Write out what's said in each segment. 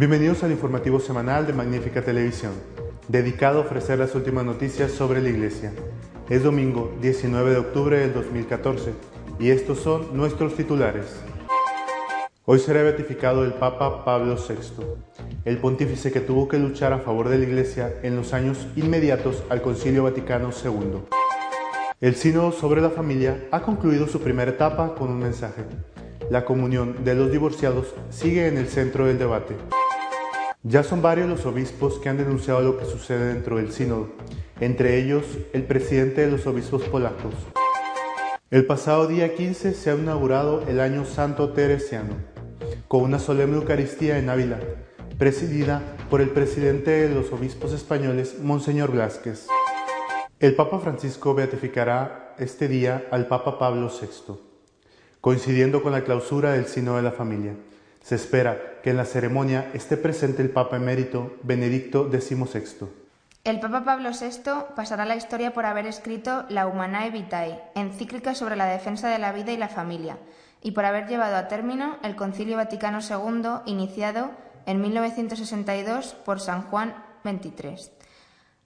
Bienvenidos al informativo semanal de Magnífica Televisión, dedicado a ofrecer las últimas noticias sobre la Iglesia. Es domingo 19 de octubre del 2014 y estos son nuestros titulares. Hoy será beatificado el Papa Pablo VI, el pontífice que tuvo que luchar a favor de la Iglesia en los años inmediatos al Concilio Vaticano II. El Sínodo sobre la Familia ha concluido su primera etapa con un mensaje. La comunión de los divorciados sigue en el centro del debate. Ya son varios los obispos que han denunciado lo que sucede dentro del sínodo, entre ellos el presidente de los obispos polacos. El pasado día 15 se ha inaugurado el Año Santo Teresiano, con una solemne Eucaristía en Ávila, presidida por el presidente de los obispos españoles, Monseñor Blázquez. El Papa Francisco beatificará este día al Papa Pablo VI, coincidiendo con la clausura del Sínodo de la Familia. Se espera que en la ceremonia esté presente el Papa emérito Benedicto XVI. El Papa Pablo VI pasará a la historia por haber escrito La Humanae Vitae, encíclica sobre la defensa de la vida y la familia, y por haber llevado a término el Concilio Vaticano II iniciado en 1962 por San Juan XXIII.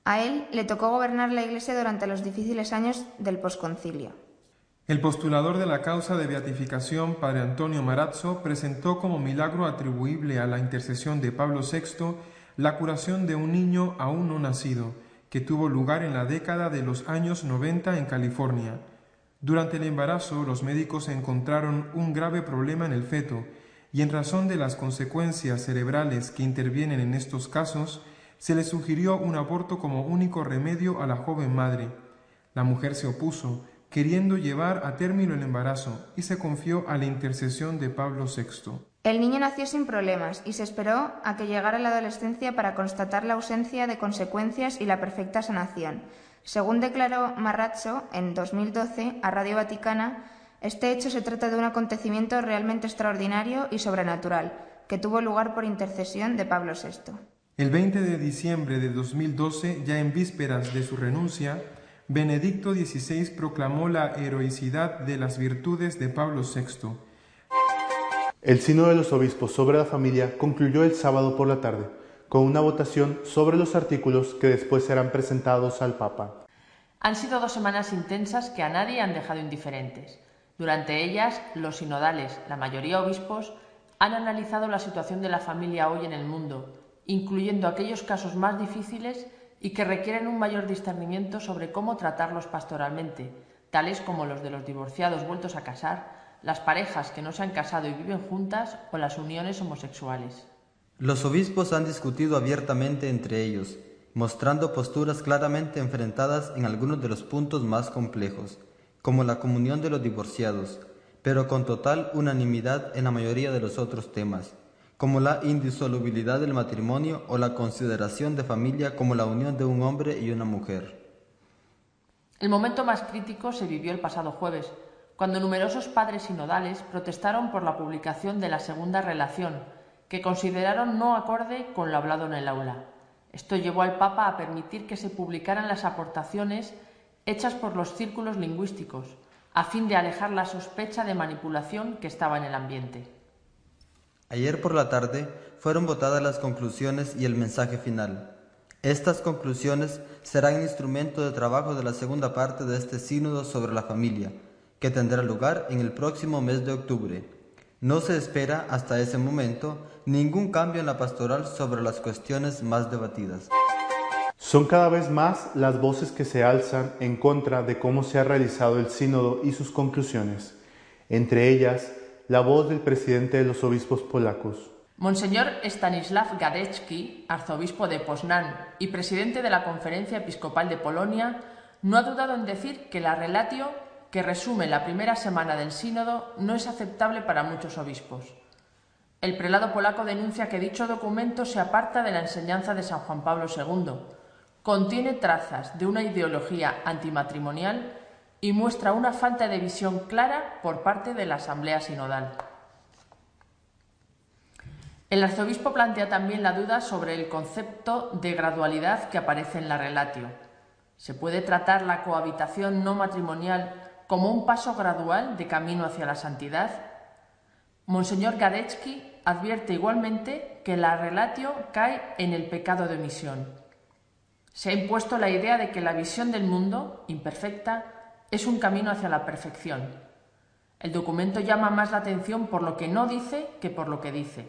A él le tocó gobernar la Iglesia durante los difíciles años del posconcilio. El postulador de la causa de beatificación, padre Antonio Marazzo, presentó como milagro atribuible a la intercesión de Pablo VI la curación de un niño aún no nacido, que tuvo lugar en la década de los años 90 en California. Durante el embarazo, los médicos encontraron un grave problema en el feto, y en razón de las consecuencias cerebrales que intervienen en estos casos, se le sugirió un aborto como único remedio a la joven madre. La mujer se opuso, queriendo llevar a término el embarazo, y se confió a la intercesión de Pablo VI. El niño nació sin problemas y se esperó a que llegara la adolescencia para constatar la ausencia de consecuencias y la perfecta sanación. Según declaró Marrazzo en 2012 a Radio Vaticana, este hecho se trata de un acontecimiento realmente extraordinario y sobrenatural, que tuvo lugar por intercesión de Pablo VI. El 20 de diciembre de 2012, ya en vísperas de su renuncia, Benedicto XVI proclamó la heroicidad de las virtudes de Pablo VI. El Sínodo de los Obispos sobre la Familia concluyó el sábado por la tarde, con una votación sobre los artículos que después serán presentados al Papa. Han sido dos semanas intensas que a nadie han dejado indiferentes. Durante ellas, los sinodales, la mayoría obispos, han analizado la situación de la familia hoy en el mundo, incluyendo aquellos casos más difíciles y que requieren un mayor discernimiento sobre cómo tratarlos pastoralmente, tales como los de los divorciados vueltos a casar, las parejas que no se han casado y viven juntas o las uniones homosexuales. Los obispos han discutido abiertamente entre ellos, mostrando posturas claramente enfrentadas en algunos de los puntos más complejos, como la comunión de los divorciados, pero con total unanimidad en la mayoría de los otros temas, como la indisolubilidad del matrimonio o la consideración de familia como la unión de un hombre y una mujer. El momento más crítico se vivió el pasado jueves, cuando numerosos padres sinodales protestaron por la publicación de la segunda relación, que consideraron no acorde con lo hablado en el aula. Esto llevó al Papa a permitir que se publicaran las aportaciones hechas por los círculos lingüísticos, a fin de alejar la sospecha de manipulación que estaba en el ambiente. Ayer por la tarde fueron votadas las conclusiones y el mensaje final. Estas conclusiones serán instrumento de trabajo de la segunda parte de este sínodo sobre la familia, que tendrá lugar en el próximo mes de octubre. No se espera hasta ese momento ningún cambio en la pastoral sobre las cuestiones más debatidas. Son cada vez más las voces que se alzan en contra de cómo se ha realizado el sínodo y sus conclusiones, entre ellas la voz del presidente de los obispos polacos. Monseñor Stanislav Gadecki, arzobispo de Poznan y presidente de la Conferencia Episcopal de Polonia, no ha dudado en decir que la relatio que resume la primera semana del sínodo no es aceptable para muchos obispos. El prelado polaco denuncia que dicho documento se aparta de la enseñanza de San Juan Pablo II, contiene trazas de una ideología antimatrimonial y muestra una falta de visión clara por parte de la Asamblea Sinodal. El arzobispo plantea también la duda sobre el concepto de gradualidad que aparece en la relatio. ¿Se puede tratar la cohabitación no matrimonial como un paso gradual de camino hacia la santidad? Monseñor Gadecki advierte igualmente que la relatio cae en el pecado de omisión. Se ha impuesto la idea de que la visión del mundo, imperfecta, es un camino hacia la perfección. El documento llama más la atención por lo que no dice que por lo que dice.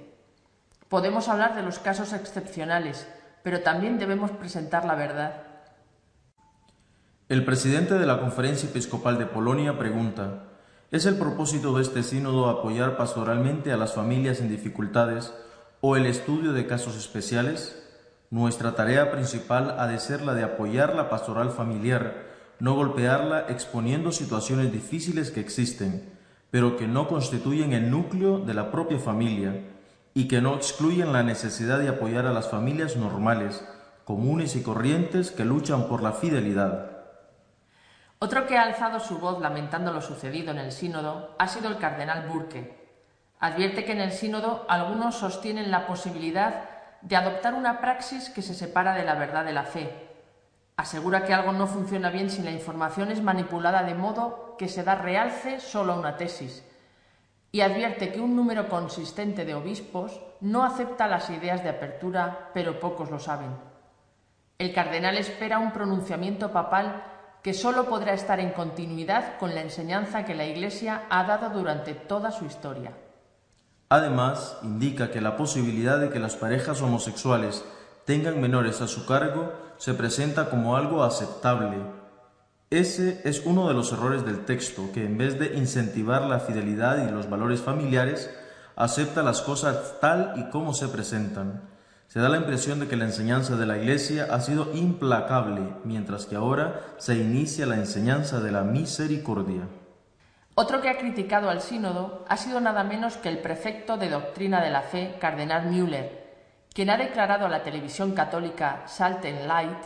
Podemos hablar de los casos excepcionales, pero también debemos presentar la verdad. El presidente de la Conferencia Episcopal de Polonia pregunta, ¿es el propósito de este sínodo apoyar pastoralmente a las familias en dificultades o el estudio de casos especiales? Nuestra tarea principal ha de ser la de apoyar la pastoral familiar, no golpearla exponiendo situaciones difíciles que existen, pero que no constituyen el núcleo de la propia familia y que no excluyen la necesidad de apoyar a las familias normales, comunes y corrientes que luchan por la fidelidad. Otro que ha alzado su voz lamentando lo sucedido en el sínodo ha sido el cardenal Burke. Advierte que en el sínodo algunos sostienen la posibilidad de adoptar una praxis que se separa de la verdad de la fe. Asegura que algo no funciona bien si la información es manipulada de modo que se da realce solo a una tesis. Y advierte que un número consistente de obispos no acepta las ideas de apertura, pero pocos lo saben. El cardenal espera un pronunciamiento papal que sólo podrá estar en continuidad con la enseñanza que la Iglesia ha dado durante toda su historia. Además, indica que la posibilidad de que las parejas homosexuales tengan menores a su cargo se presenta como algo aceptable. Ese es uno de los errores del texto, que en vez de incentivar la fidelidad y los valores familiares, acepta las cosas tal y como se presentan se da la impresión de que la enseñanza de la Iglesia ha sido implacable, mientras que ahora se inicia la enseñanza de la misericordia. Otro que ha criticado al sínodo ha sido nada menos que el prefecto de doctrina de la fe, cardenal Müller, quien ha declarado a la televisión católica Salt and Light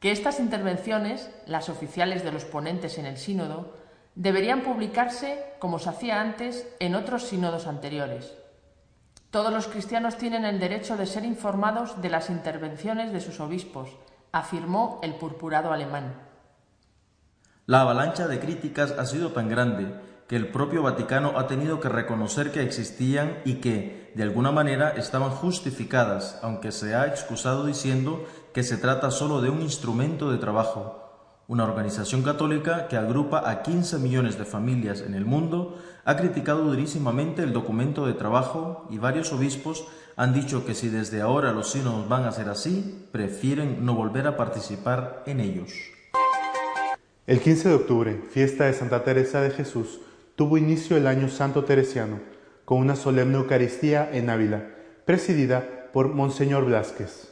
que estas intervenciones, las oficiales de los ponentes en el sínodo, deberían publicarse, como se hacía antes, en otros sínodos anteriores. Todos los cristianos tienen el derecho de ser informados de las intervenciones de sus obispos, afirmó el purpurado alemán. La avalancha de críticas ha sido tan grande que el propio Vaticano ha tenido que reconocer que existían y que, de alguna manera, estaban justificadas, aunque se ha excusado diciendo que se trata solo de un instrumento de trabajo, una organización católica que agrupa a 15 millones de familias en el mundo, ha criticado durísimamente el documento de trabajo y varios obispos han dicho que si desde ahora los sínodos van a ser así, prefieren no volver a participar en ellos. El 15 de octubre, fiesta de Santa Teresa de Jesús, tuvo inicio el Año Santo Teresiano, con una solemne Eucaristía en Ávila, presidida por Monseñor Blázquez.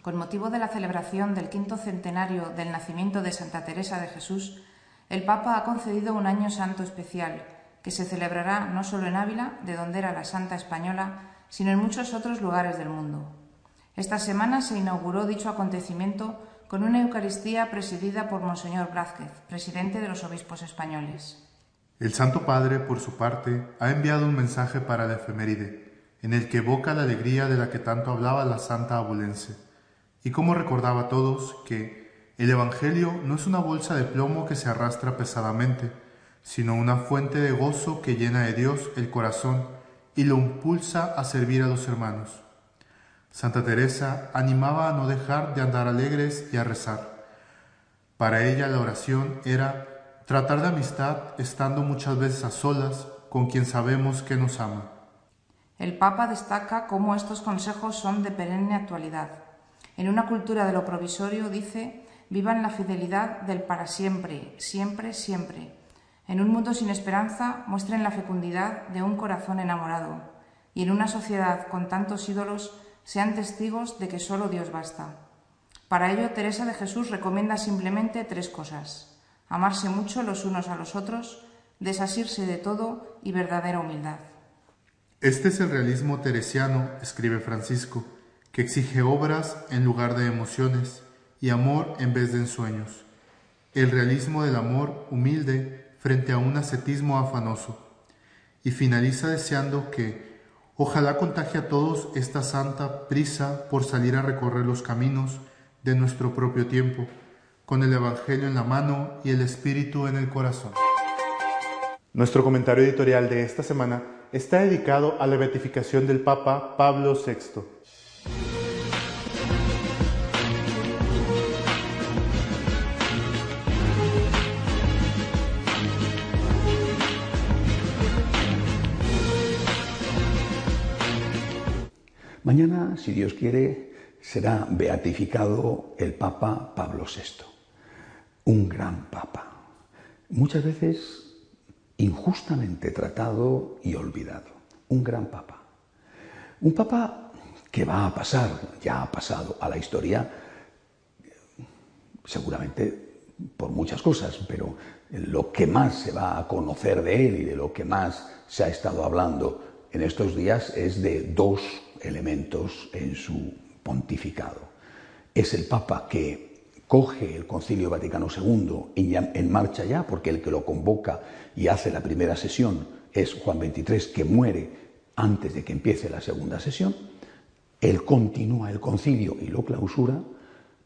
Con motivo de la celebración del quinto centenario del nacimiento de Santa Teresa de Jesús, el Papa ha concedido un año santo especial, que se celebrará no solo en Ávila, de donde era la Santa Española, sino en muchos otros lugares del mundo. Esta semana se inauguró dicho acontecimiento con una Eucaristía presidida por Monseñor Blázquez, presidente de los obispos españoles. El Santo Padre, por su parte, ha enviado un mensaje para la efeméride, en el que evoca la alegría de la que tanto hablaba la Santa Abulense y como recordaba a todos que el Evangelio no es una bolsa de plomo que se arrastra pesadamente, sino una fuente de gozo que llena de Dios el corazón y lo impulsa a servir a los hermanos. Santa Teresa animaba a no dejar de andar alegres y a rezar. Para ella la oración era tratar de amistad estando muchas veces a solas con quien sabemos que nos ama. El Papa destaca cómo estos consejos son de perenne actualidad en una cultura de lo provisorio dice, vivan la fidelidad del para siempre, siempre, siempre. En un mundo sin esperanza muestren la fecundidad de un corazón enamorado. Y en una sociedad con tantos ídolos sean testigos de que solo Dios basta. Para ello, Teresa de Jesús recomienda simplemente tres cosas. Amarse mucho los unos a los otros, desasirse de todo y verdadera humildad. Este es el realismo teresiano, escribe Francisco que exige obras en lugar de emociones y amor en vez de ensueños. El realismo del amor humilde frente a un ascetismo afanoso. Y finaliza deseando que ojalá contagie a todos esta santa prisa por salir a recorrer los caminos de nuestro propio tiempo, con el Evangelio en la mano y el Espíritu en el corazón. Nuestro comentario editorial de esta semana está dedicado a la beatificación del Papa Pablo VI. Mañana, si Dios quiere, será beatificado el Papa Pablo VI, un gran Papa, muchas veces injustamente tratado y olvidado, un gran Papa. Un Papa que va a pasar, ya ha pasado a la historia, seguramente por muchas cosas, pero lo que más se va a conocer de él y de lo que más se ha estado hablando en estos días es de dos elementos en su pontificado. Es el Papa que coge el Concilio Vaticano II en, marcha ya, porque el que lo convoca y hace la primera sesión es Juan XXIII, que muere antes de que empiece la segunda sesión. Él continúa el concilio y lo clausura.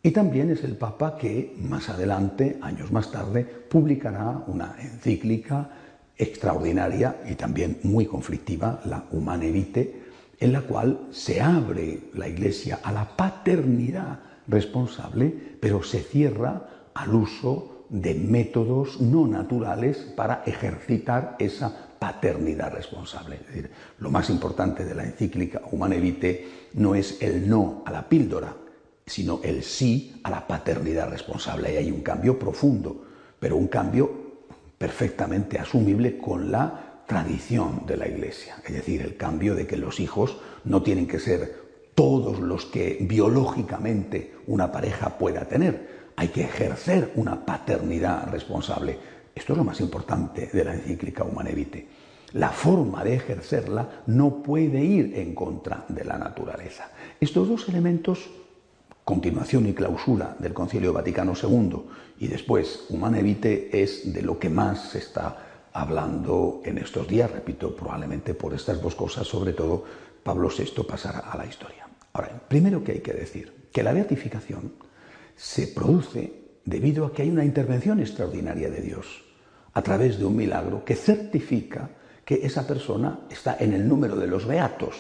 Y también es el Papa que más adelante, años más tarde, publicará una encíclica extraordinaria y también muy conflictiva, la Humane Vitae, en la cual se abre la Iglesia a la paternidad responsable, pero se cierra al uso de métodos no naturales para ejercitar esa paternidad responsable. Es decir, lo más importante de la encíclica Humane Vitae no es el no a la píldora, sino el sí a la paternidad responsable. Y hay un cambio profundo, pero un cambio perfectamente asumible con la tradición de la Iglesia, es decir, el cambio de que los hijos no tienen que ser todos los que biológicamente una pareja pueda tener, hay que ejercer una paternidad responsable. Esto es lo más importante de la encíclica Humane Vitae. La forma de ejercerla no puede ir en contra de la naturaleza. Estos dos elementos, continuación y clausura del Concilio Vaticano II y después Humane Vitae, es de lo que más se está hablando en estos días, repito, probablemente por estas dos cosas, sobre todo Pablo VI pasará a la historia. Ahora, primero que hay que decir que la beatificación se produce debido a que hay una intervención extraordinaria de Dios a través de un milagro que certifica que esa persona está en el número de los beatos.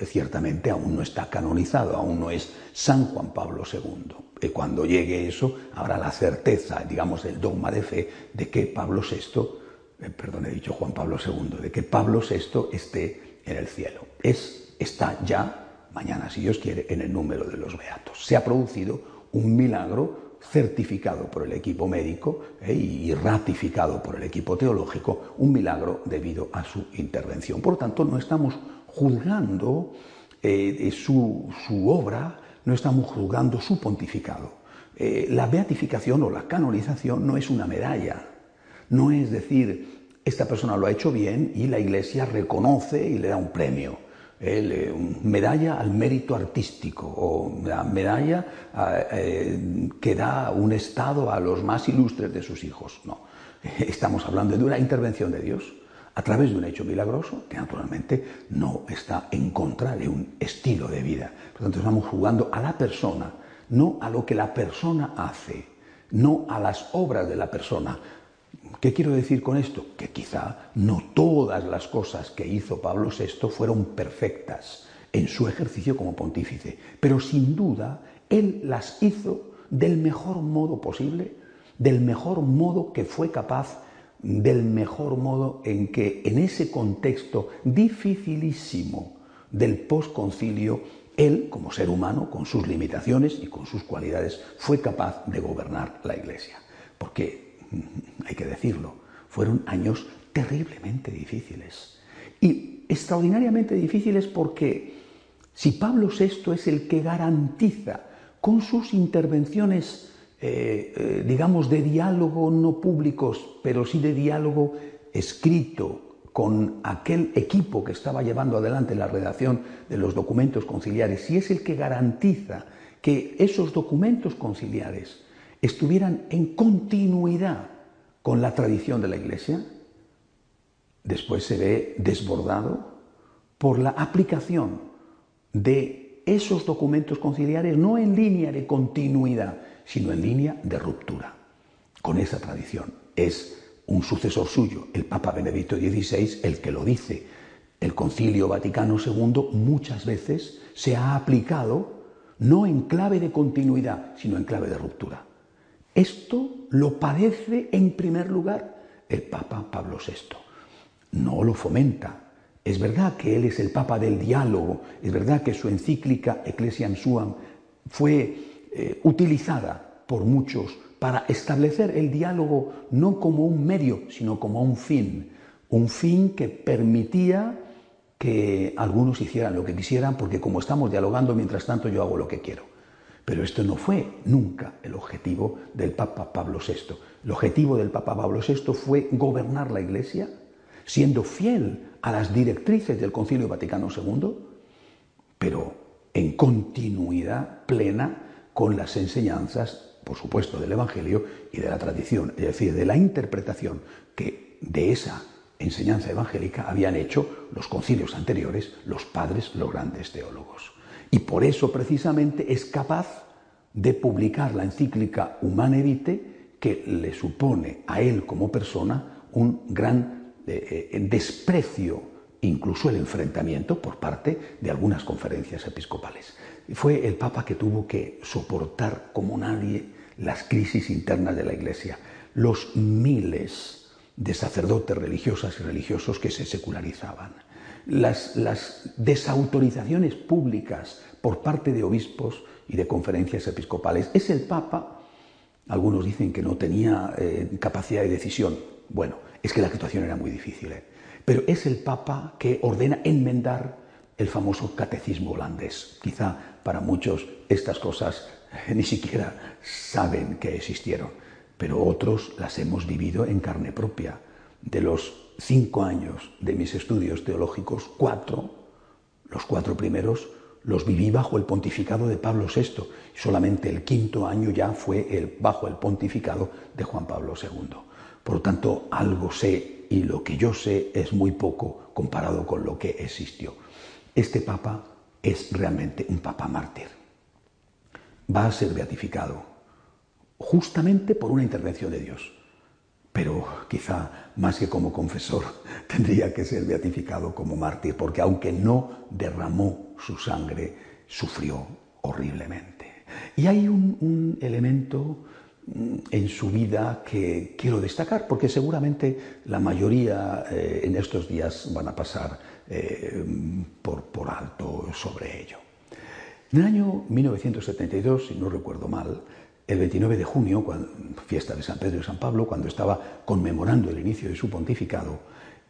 Ciertamente aún no está canonizado, aún no es San Juan Pablo II. Y cuando llegue eso, habrá la certeza, digamos, del dogma de fe de que Pablo VI eh, perdón, he dicho Juan Pablo II, de que Pablo VI esté en el cielo. Es, está ya, mañana si Dios quiere, en el número de los beatos. Se ha producido un milagro certificado por el equipo médico eh, y ratificado por el equipo teológico, un milagro debido a su intervención. Por tanto, no estamos juzgando eh, su, obra, no estamos juzgando su pontificado. la beatificación o la canonización no es una medalla, no es decir, esta persona lo ha hecho bien y la Iglesia reconoce y le da un premio. Eh, medalla al mérito artístico o la medalla eh, que da un Estado a los más ilustres de sus hijos. No, estamos hablando de una intervención de Dios a través de un hecho milagroso que naturalmente no está en contra de un estilo de vida. Por lo tanto, estamos jugando a la persona, no a lo que la persona hace, no a las obras de la persona, ¿Qué quiero decir con esto? Que quizá no todas las cosas que hizo Pablo VI fueron perfectas en su ejercicio como pontífice, pero sin duda él las hizo del mejor modo posible, del mejor modo que fue capaz, del mejor modo en que en ese contexto dificilísimo del posconcilio, él, como ser humano, con sus limitaciones y con sus cualidades, fue capaz de gobernar la Iglesia. Porque hay que decirlo, fueron años terriblemente difíciles. Y extraordinariamente difíciles porque si Pablo VI es el que garantiza con sus intervenciones, eh, eh, digamos, de diálogo no públicos, pero sí de diálogo escrito con aquel equipo que estaba llevando adelante la redacción de los documentos conciliares, si es el que garantiza que esos documentos conciliares estuvieran en continuidad con la tradición de la Iglesia, después se ve desbordado por la aplicación de esos documentos conciliares no en línea de continuidad, sino en línea de ruptura con esa tradición. Es un sucesor suyo, el Papa Benedicto XVI, el que lo dice. El Concilio Vaticano II muchas veces se ha aplicado no en clave de continuidad, sino en clave de ruptura. Esto lo padece en primer lugar el Papa Pablo VI. No lo fomenta. Es verdad que él es el Papa del diálogo, es verdad que su encíclica Ecclesiam Suam fue eh, utilizada por muchos para establecer el diálogo no como un medio, sino como un fin, un fin que permitía que algunos hicieran lo que quisieran, porque como estamos dialogando, mientras tanto yo hago lo que quiero. Pero esto no fue nunca el objetivo del Papa Pablo VI. El objetivo del Papa Pablo VI fue gobernar la Iglesia, siendo fiel a las directrices del Concilio Vaticano II, pero en continuidad plena con las enseñanzas por supuesto, del Evangelio y de la tradición, es decir, de la interpretación que de esa enseñanza evangélica habían hecho los concilios anteriores, los padres, los grandes teólogos. Y por eso precisamente es capaz de publicar la encíclica Humane Vitae, que le supone a él como persona un gran eh, eh, desprecio, incluso el enfrentamiento por parte de algunas conferencias episcopales. Fue el Papa que tuvo que soportar como nadie las crisis internas de la Iglesia, los miles de sacerdotes religiosas y religiosos que se secularizaban, las, desautorizaciones públicas por parte de obispos y de conferencias episcopales. Es el Papa, algunos dicen que no tenía eh, capacidad de decisión. Bueno, es que la situación era muy difícil, ¿eh? pero es el Papa que ordena enmendar el famoso catecismo holandés. Quizá para muchos estas cosas ni siquiera saben que existieron, pero otros las hemos vivido en carne propia. De los cinco años de mis estudios teológicos, cuatro, los cuatro primeros, los viví bajo el pontificado de Pablo VI. Solamente el quinto año ya fue bajo el pontificado de Juan Pablo II. Por lo tanto, algo sé y lo que yo sé es muy poco comparado con lo que existió. Este papa es realmente un papa mártir va a ser beatificado, justamente por una intervención de Dios. Pero quizá más que como confesor tendría que ser beatificado como mártir, porque aunque no derramó su sangre, sufrió horriblemente. Y hay un, elemento mm, en su vida que quiero destacar, porque seguramente la mayoría eh, en estos días van a pasar eh, por, por alto sobre ello. En el año 1972, si no recuerdo mal, el 29 de junio, fiesta de San Pedro y San Pablo, cuando estaba conmemorando el inicio de su pontificado,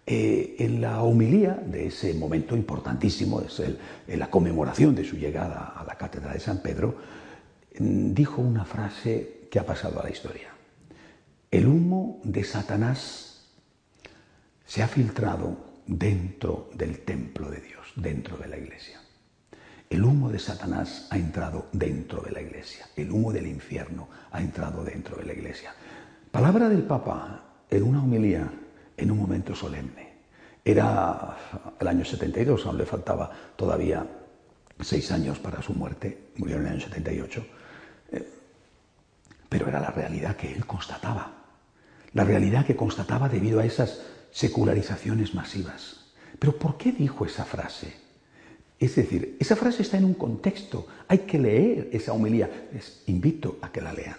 eh, en la homilía de ese momento importantísimo, es en la conmemoración de su llegada a la cátedra de San Pedro, mm, dijo una frase que ha pasado a la historia. El humo de Satanás se ha filtrado dentro del templo de Dios, dentro de la iglesia. El humo de Satanás ha entrado dentro de la iglesia. El humo del infierno ha entrado dentro de la iglesia. Palabra del Papa en una homilía, en un momento solemne. Era el año 72, aún le faltaba todavía seis años para su muerte, murió en el año 78. Eh, pero era la realidad que él constataba. La realidad que constataba debido a esas secularizaciones masivas. Pero ¿por qué dijo esa frase? Es decir, esa frase está en un contexto, hay que leer esa homilía. Les invito a que la lean.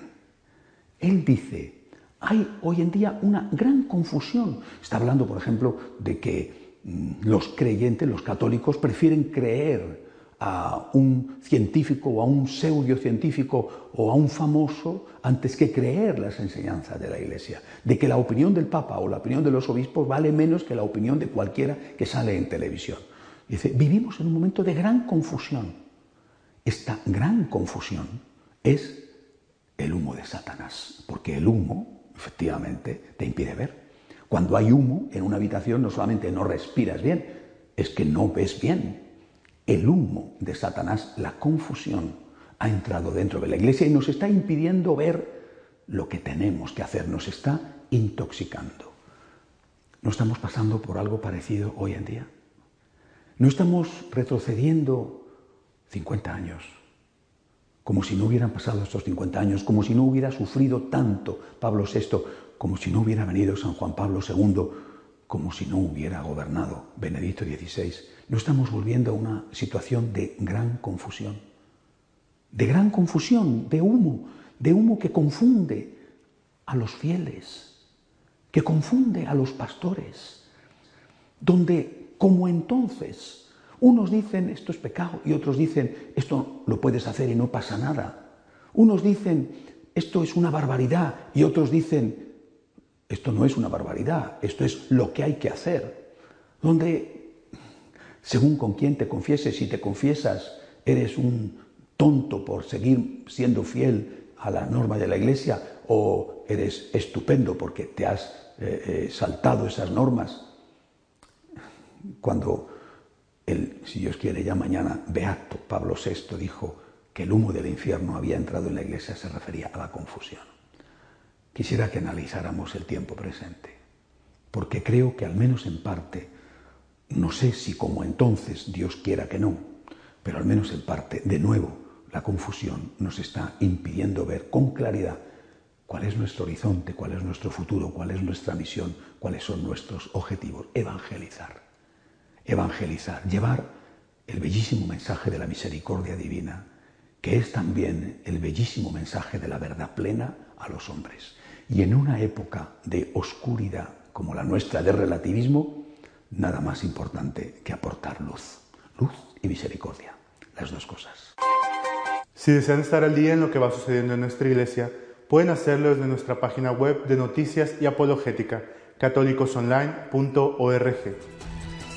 Él dice, hay hoy en día una gran confusión. Está hablando, por ejemplo, de que mm, los creyentes, los católicos, prefieren creer a un científico o a un pseudocientífico o a un famoso antes que creer las enseñanzas de la Iglesia, de que la opinión del Papa o la opinión de los obispos vale menos que la opinión de cualquiera que sale en televisión. Dice, vivimos en un momento de gran confusión. Esta gran confusión es el humo de Satanás, porque el humo, efectivamente, te impide ver. Cuando hay humo en una habitación, no solamente no respiras bien, es que no ves bien. El humo de Satanás, la confusión, ha entrado dentro de la iglesia y nos está impidiendo ver lo que tenemos que hacer, nos está intoxicando. ¿No estamos pasando por algo parecido hoy en día? No estamos retrocediendo 50 años, como si no hubieran pasado estos 50 años, como si no hubiera sufrido tanto Pablo VI, como si no hubiera venido San Juan Pablo II como si no hubiera gobernado Benedicto XVI. No estamos volviendo a una situación de gran confusión, de gran confusión, de humo, de humo que confunde a los fieles, que confunde a los pastores, donde como entonces unos dicen esto es pecado y otros dicen esto lo puedes hacer y no pasa nada. Unos dicen esto es una barbaridad y otros dicen esto no es una barbaridad, esto es lo que hay que hacer. Donde, según con quién te confieses, si te confiesas, eres un tonto por seguir siendo fiel a la norma de la Iglesia o eres estupendo porque te has eh, eh, saltado esas normas. Cuando el, si Dios quiere, ya mañana, Beato Pablo VI dijo que el humo del infierno había entrado en la Iglesia, se refería a la confusión quisiera que analizáramos el tiempo presente, porque creo que al menos en parte, no sé si como entonces Dios quiera que no, pero al menos en parte, de nuevo, la confusión nos está impidiendo ver con claridad cuál es nuestro horizonte, cuál es nuestro futuro, cuál es nuestra misión, cuáles son nuestros objetivos. Evangelizar, evangelizar, llevar el bellísimo mensaje de la misericordia divina, que es también el bellísimo mensaje de la verdad plena a los hombres. Y en una época de oscuridad como la nuestra de relativismo, nada más importante que aportar luz. Luz y misericordia, las dos cosas. Si desean estar al día en lo que va sucediendo en nuestra iglesia, pueden hacerlo desde nuestra página web de noticias y apologética, católicosonline.org.